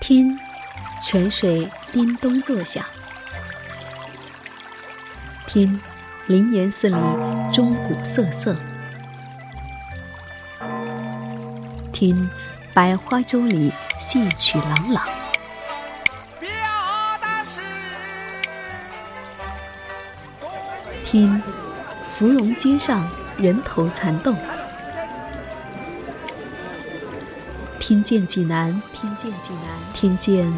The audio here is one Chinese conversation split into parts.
听，泉水叮咚作响；听，灵岩寺里钟鼓瑟瑟；听，百花洲里戏曲朗朗；听，芙蓉街上人头攒动。听见济南，听见济南，听见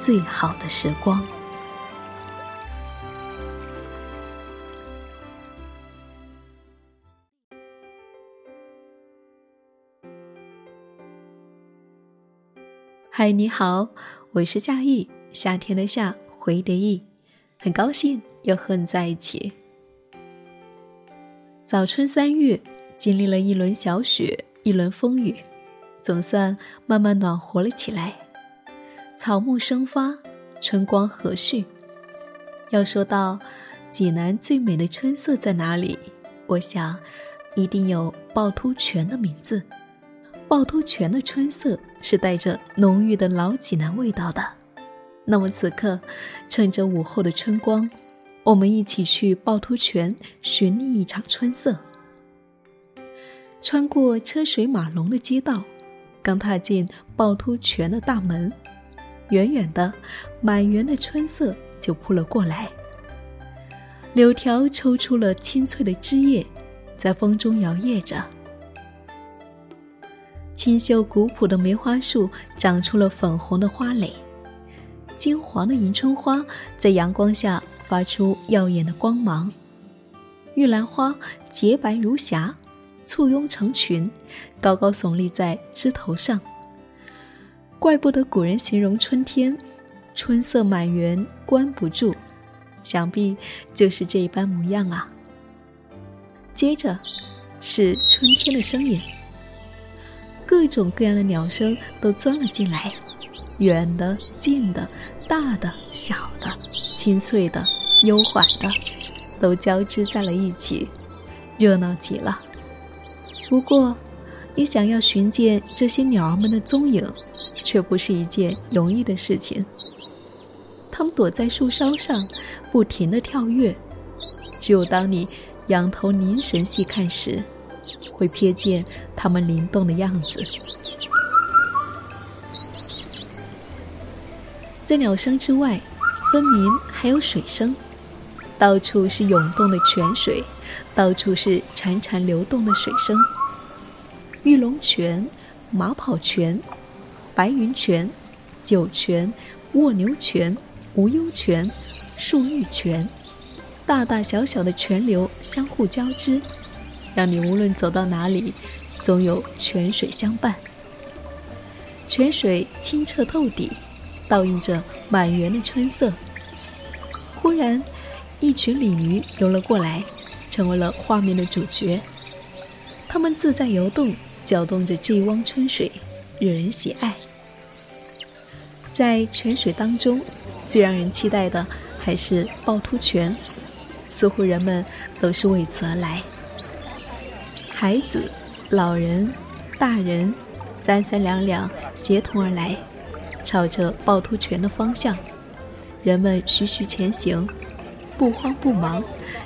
最好的时光。嗨，你好，我是夏意，夏天的夏，回忆的意，很高兴又和你在一起。早春三月，经历了一轮小雪，一轮风雨。总算慢慢暖和了起来，草木生发，春光和煦。要说到济南最美的春色在哪里，我想一定有趵突泉的名字。趵突泉的春色是带着浓郁的老济南味道的。那么此刻，趁着午后的春光，我们一起去趵突泉寻觅一场春色。穿过车水马龙的街道。刚踏进趵突泉的大门，远远的，满园的春色就扑了过来。柳条抽出了清脆的枝叶，在风中摇曳着。清秀古朴的梅花树长出了粉红的花蕾，金黄的迎春花在阳光下发出耀眼的光芒。玉兰花洁白如霞。簇拥成群，高高耸立在枝头上。怪不得古人形容春天，春色满园关不住，想必就是这一般模样啊。接着，是春天的声音，各种各样的鸟声都钻了进来，远的、近的、大的、小的、清脆的、悠缓的，都交织在了一起，热闹极了。不过，你想要寻见这些鸟儿们的踪影，却不是一件容易的事情。它们躲在树梢上，不停地跳跃。只有当你仰头凝神细看时，会瞥见它们灵动的样子。在鸟声之外，分明还有水声，到处是涌动的泉水，到处是潺潺流动的水声。泉、马跑泉、白云泉、酒泉、卧牛泉、无忧泉、漱玉泉，大大小小的泉流相互交织，让你无论走到哪里，总有泉水相伴。泉水清澈透底，倒映着满园的春色。忽然，一群鲤鱼游了过来，成为了画面的主角。它们自在游动。搅动着这一汪春水，惹人喜爱。在泉水当中，最让人期待的还是趵突泉，似乎人们都是为此而来。孩子、老人、大人，三三两两协同而来，朝着趵突泉的方向，人们徐徐前行，不慌不忙，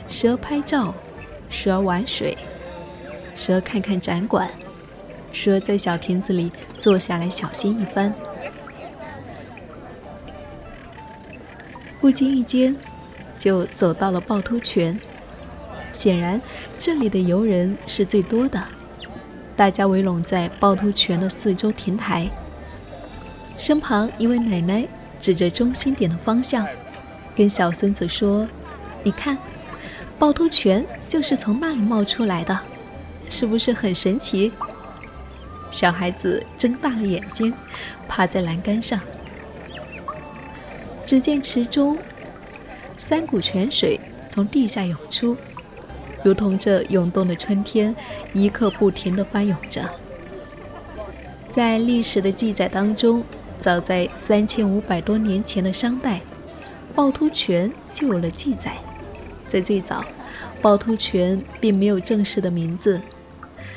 时而拍照，时而玩水，时而看看展馆。蛇在小亭子里坐下来小歇一番，不经意间就走到了趵突泉。显然，这里的游人是最多的，大家围拢在趵突泉的四周亭台。身旁一位奶奶指着中心点的方向，跟小孙子说：“你看，趵突泉就是从那里冒出来的，是不是很神奇？”小孩子睁大了眼睛，趴在栏杆上。只见池中三股泉水从地下涌出，如同这涌动的春天，一刻不停地翻涌着。在历史的记载当中，早在三千五百多年前的商代，趵突泉就有了记载。在最早，趵突泉并没有正式的名字。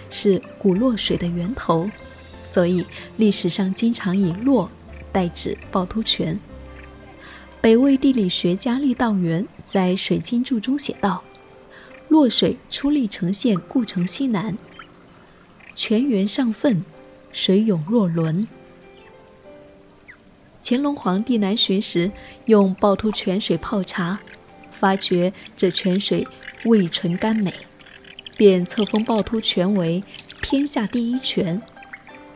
是古洛水的源头，所以历史上经常以“洛”代指趵突泉。北魏地理学家郦道元在《水经注》中写道：“洛水出历城县故城西南，泉源上奋，水涌若轮。”乾隆皇帝南巡时，用趵突泉水泡茶，发觉这泉水味醇甘美，便册封趵突泉为天下第一泉。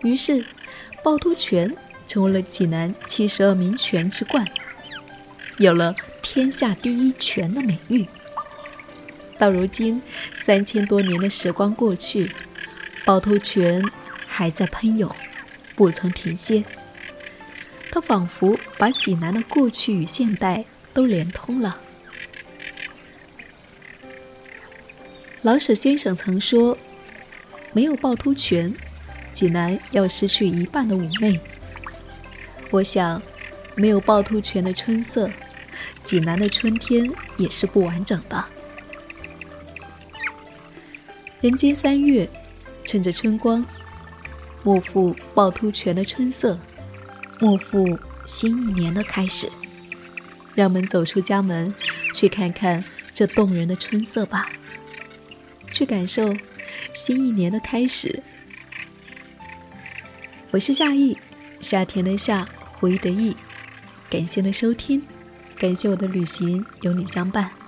于是，趵突泉成为了济南七十二名泉之冠，有了“天下第一泉”的美誉。到如今，三千多年的时光过去，趵突泉还在喷涌，不曾停歇。它仿佛把济南的过去与现代都连通了。老舍先生曾说：“没有趵突泉，济南要失去一半的妩媚。”我想，没有趵突泉的春色，济南的春天也是不完整的。人间三月，趁着春光，莫负趵突泉的春色。莫负新一年的开始，让我们走出家门，去看看这动人的春色吧，去感受新一年的开始。我是夏意，夏天的夏，回忆的忆，感谢的收听，感谢我的旅行有你相伴。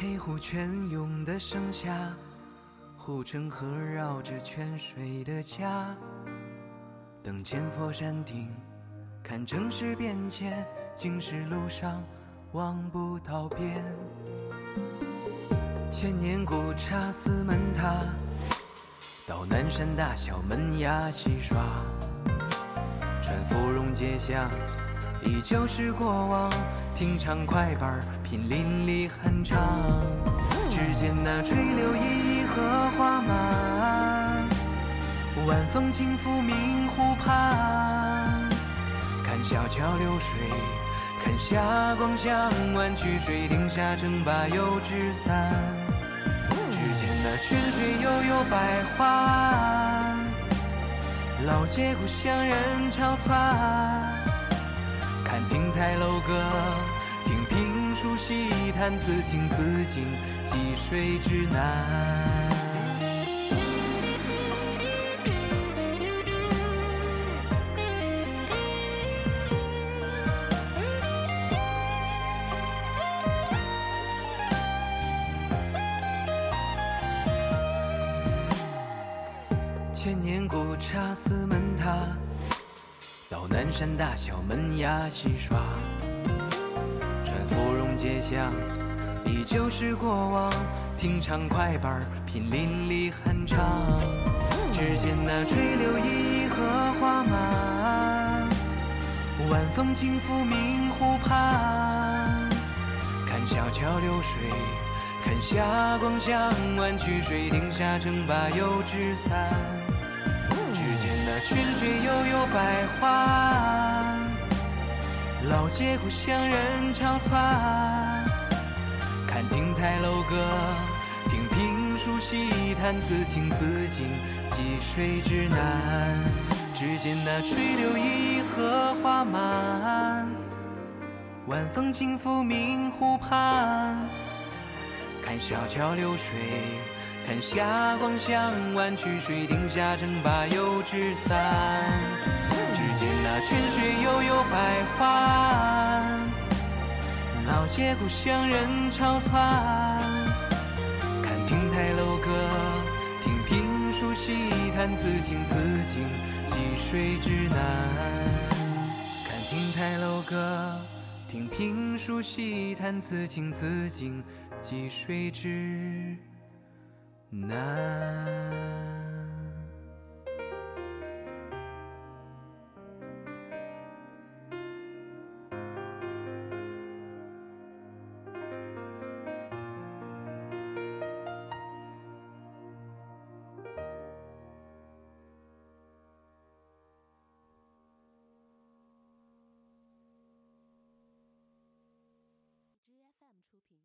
黑湖泉涌的盛夏，护城河绕着泉水的家。等千佛山顶，看城市变迁，经世路上望不到边。千年古刹四门塔，到南山大小门牙戏耍。穿芙蓉街巷，依旧是过往。听唱快板拼淋漓酣畅，只见那垂柳依依荷花满，晚风轻拂明湖畔。看小桥流水，看霞光向晚曲水亭下撑把油纸伞。只见那泉水悠悠百花岸，老街故乡人潮窜。看亭台楼阁，听评书戏谈，此情此景，积水之南。千年古刹四门塔。到南山大小门牙戏耍，街巷，依旧是过往。听唱快板品淋漓酣畅。只见那垂柳依依荷花满，晚风轻拂明湖畔。看小桥流水，看霞光向晚曲水亭下撑把油纸伞。只见那泉水悠悠百花，老街故乡人潮窜。看亭台楼阁，听评书戏谈，此情此景，积水之南。只见那垂柳依依荷花满，晚风轻拂明湖畔。看小桥流水。看霞光向晚曲水亭下撑把油纸伞。只见那泉水悠悠百花岸，老街故乡人潮窜。看亭台楼阁，听评书戏谈，此情此景，积水之南。看亭台楼阁，听评书戏谈，此情此景，积水之。难。出品。